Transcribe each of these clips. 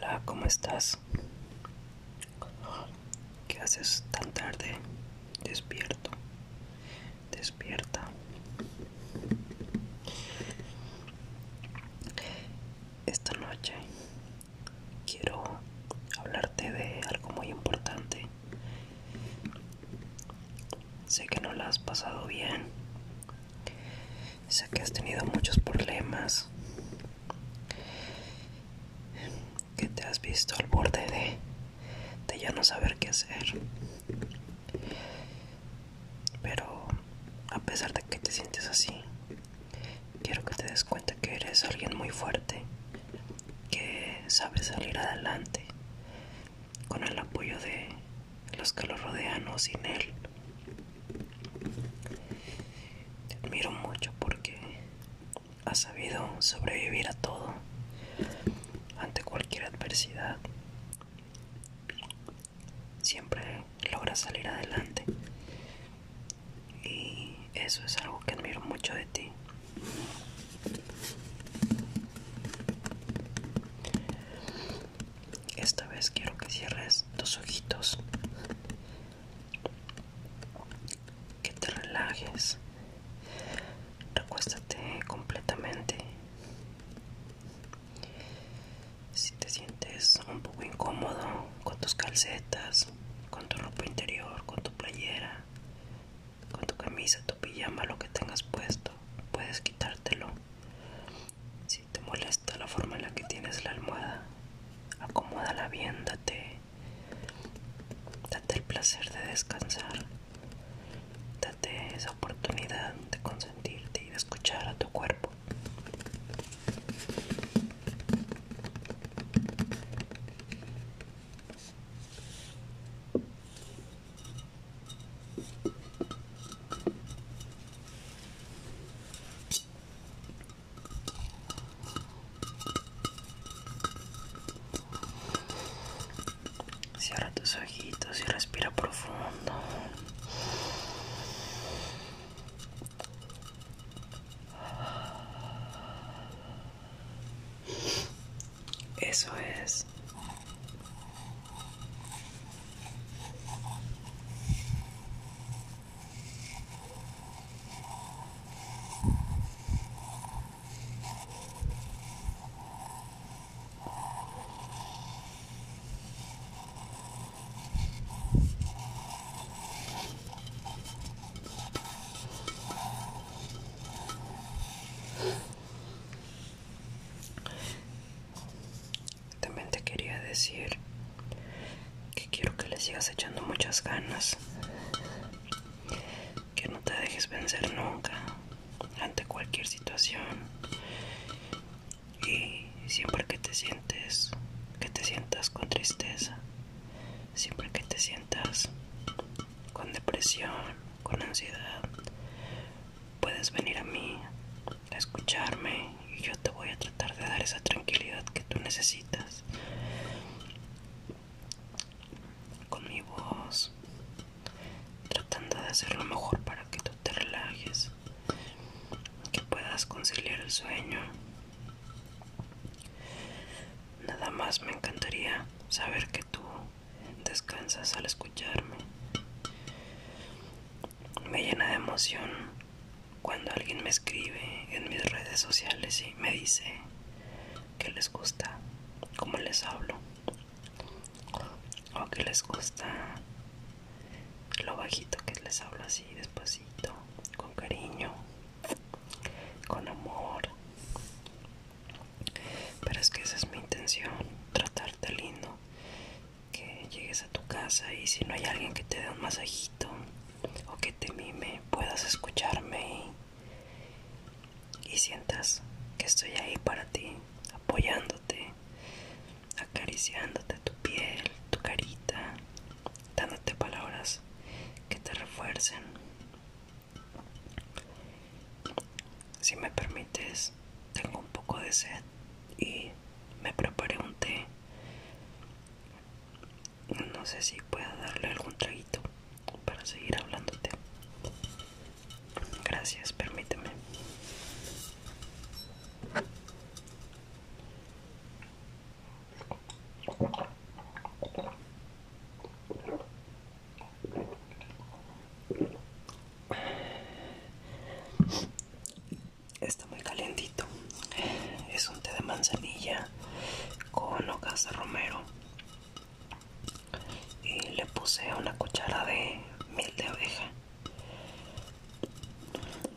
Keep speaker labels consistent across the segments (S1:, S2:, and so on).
S1: Hola, ¿cómo estás? ¿Qué haces tan tarde? Despierto. Despierta. Esta noche quiero hablarte de algo muy importante. Sé que no la has pasado bien. Sé que has tenido muchos problemas. Que te has visto al borde de, de ya no saber qué hacer. Pero a pesar de que te sientes así, quiero que te des cuenta que eres alguien muy fuerte, que sabe salir adelante con el apoyo de los que lo rodean o sin él. Te admiro mucho porque has sabido sobrevivir a todo Siempre logras salir adelante. Y eso es algo que admiro mucho de ti. Esta vez quiero que cierres tus ojitos. Que te relajes. Recuéstate completamente. Si te sientes un poco incómodo con tus calcetas, con tu ropa interior, con tu playera, con tu camisa, tu pijama, lo que tengas puesto, puedes quitártelo. Si te molesta la forma en la que tienes la almohada, acomódala bien, date, date el placer de descansar, date esa oportunidad de consentirte y de escuchar a tu Cierra tus ojitos y respira profundo. Eso es. También te quería decir que quiero que le sigas echando muchas ganas. Que no te dejes vencer nunca ante cualquier situación. Y siempre que te sientes, que te sientas con tristeza, siempre que te sientas con depresión, con ansiedad, puedes venir a mí a escucharme y yo te voy a tratar de dar esa tranquilidad que tú necesitas. Con mi voz, tratando de hacer lo mejor para que tú te relajes, que puedas conciliar el sueño. Nada más me encantaría saber que tú descansas al escucharme. Me llena de emoción cuando alguien me escribe en mis redes sociales y me dice que les gusta cómo les hablo o que les gusta bajito que les hablo así despacito con cariño con amor. Pero es que esa es mi intención tratarte lindo que llegues a tu casa y si no hay alguien que te dé un masajito o que te mime puedas escucharme y, y sientas que estoy ahí para ti apoyándote acariciándote si me permites tengo un poco de sed y me preparé un té. No sé si pueda darle algún traguito para seguir hablándote. Gracias, permíteme. Está muy calientito. Es un té de manzanilla con hojas de Y le puse una cuchara de miel de abeja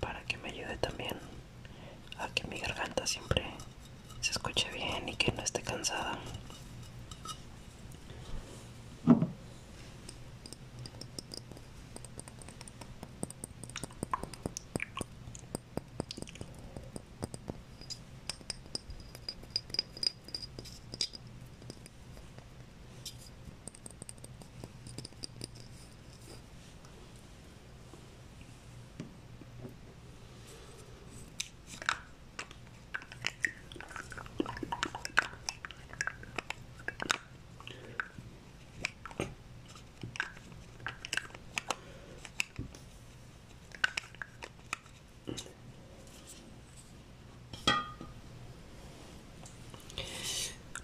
S1: para que me ayude también a que mi garganta siempre se escuche bien y que no esté cansada.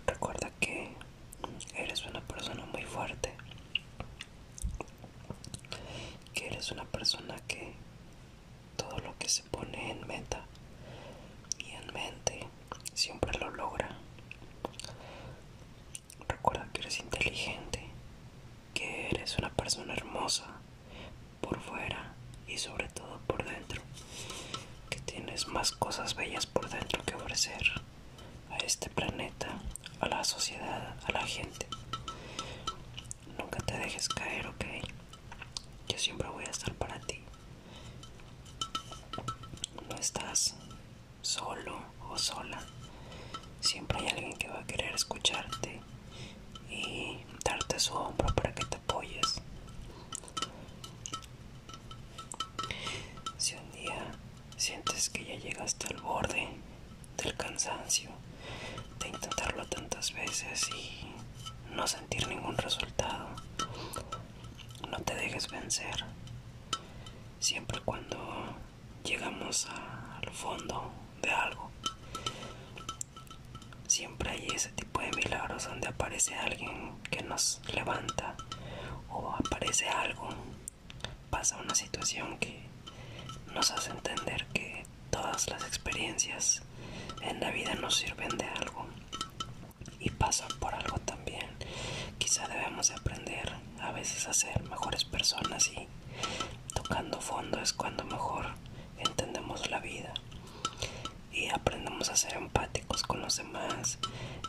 S1: Recuerda que eres una persona muy fuerte, que eres una persona que todo lo que se pone en meta y en mente siempre lo logra. Recuerda que eres inteligente, que eres una persona por fuera y sobre todo por dentro, que tienes más cosas bellas por dentro que ofrecer a este planeta, a la sociedad, a la gente. Nunca te dejes caer, ok. Yo siempre voy a estar para ti. No estás solo o sola. Siempre hay alguien que va a querer escucharte y darte su hombro para que te apoyes. De intentarlo tantas veces y no sentir ningún resultado, no te dejes vencer. Siempre cuando llegamos al fondo de algo, siempre hay ese tipo de milagros donde aparece alguien que nos levanta o aparece algo, pasa una situación que nos hace entender que todas las experiencias en la vida nos sirven de algo y pasan por algo también. Quizá debemos aprender a veces a ser mejores personas y tocando fondo es cuando mejor entendemos la vida y aprendemos a ser empáticos con los demás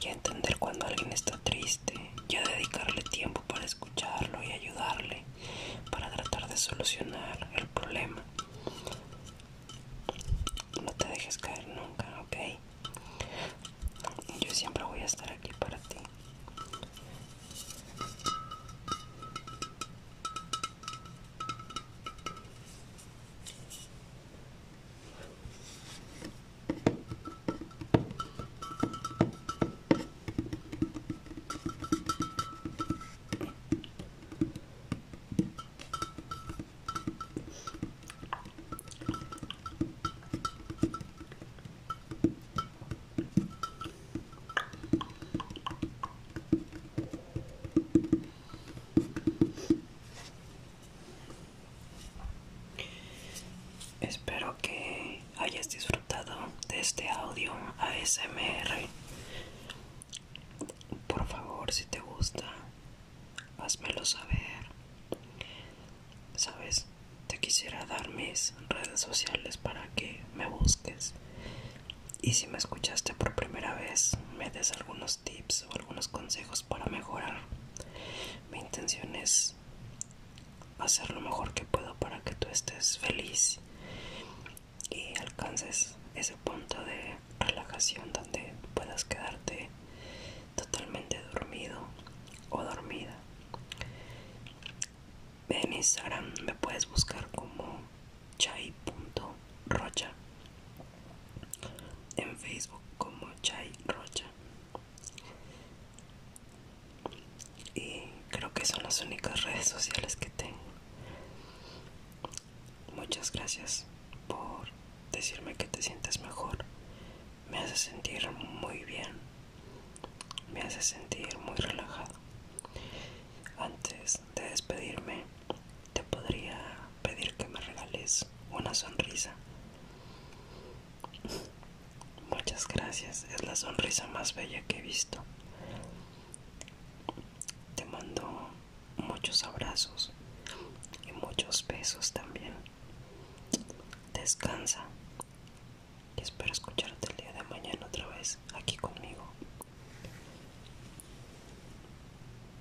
S1: y a entender cuando alguien está triste y a dedicarle tiempo para escucharlo y ayudarle para tratar de solucionar el problema. No te dejes caer nunca, ¿ok? Yo siempre voy a estar aquí para Espero que hayas disfrutado de este audio ASMR. Por favor, si te gusta, házmelo saber. Sabes, te quisiera dar mis redes sociales para que me busques. Y si me escuchaste por primera vez, me des algunos tips o algunos consejos para mejorar. Mi intención es hacer lo mejor que puedo para que tú estés feliz alcances ese punto de relajación donde puedas quedarte totalmente dormido o dormida. En Instagram me puedes buscar como chai.rocha. En Facebook como chai rocha. Y creo que son las únicas redes sociales que tengo. Muchas gracias por decirme que te sientes mejor. Me hace sentir muy bien. Me hace sentir muy relajado. Antes de despedirme, te podría pedir que me regales una sonrisa. Muchas gracias, es la sonrisa más bella que he visto. Te mando muchos abrazos y muchos besos también. Descansa.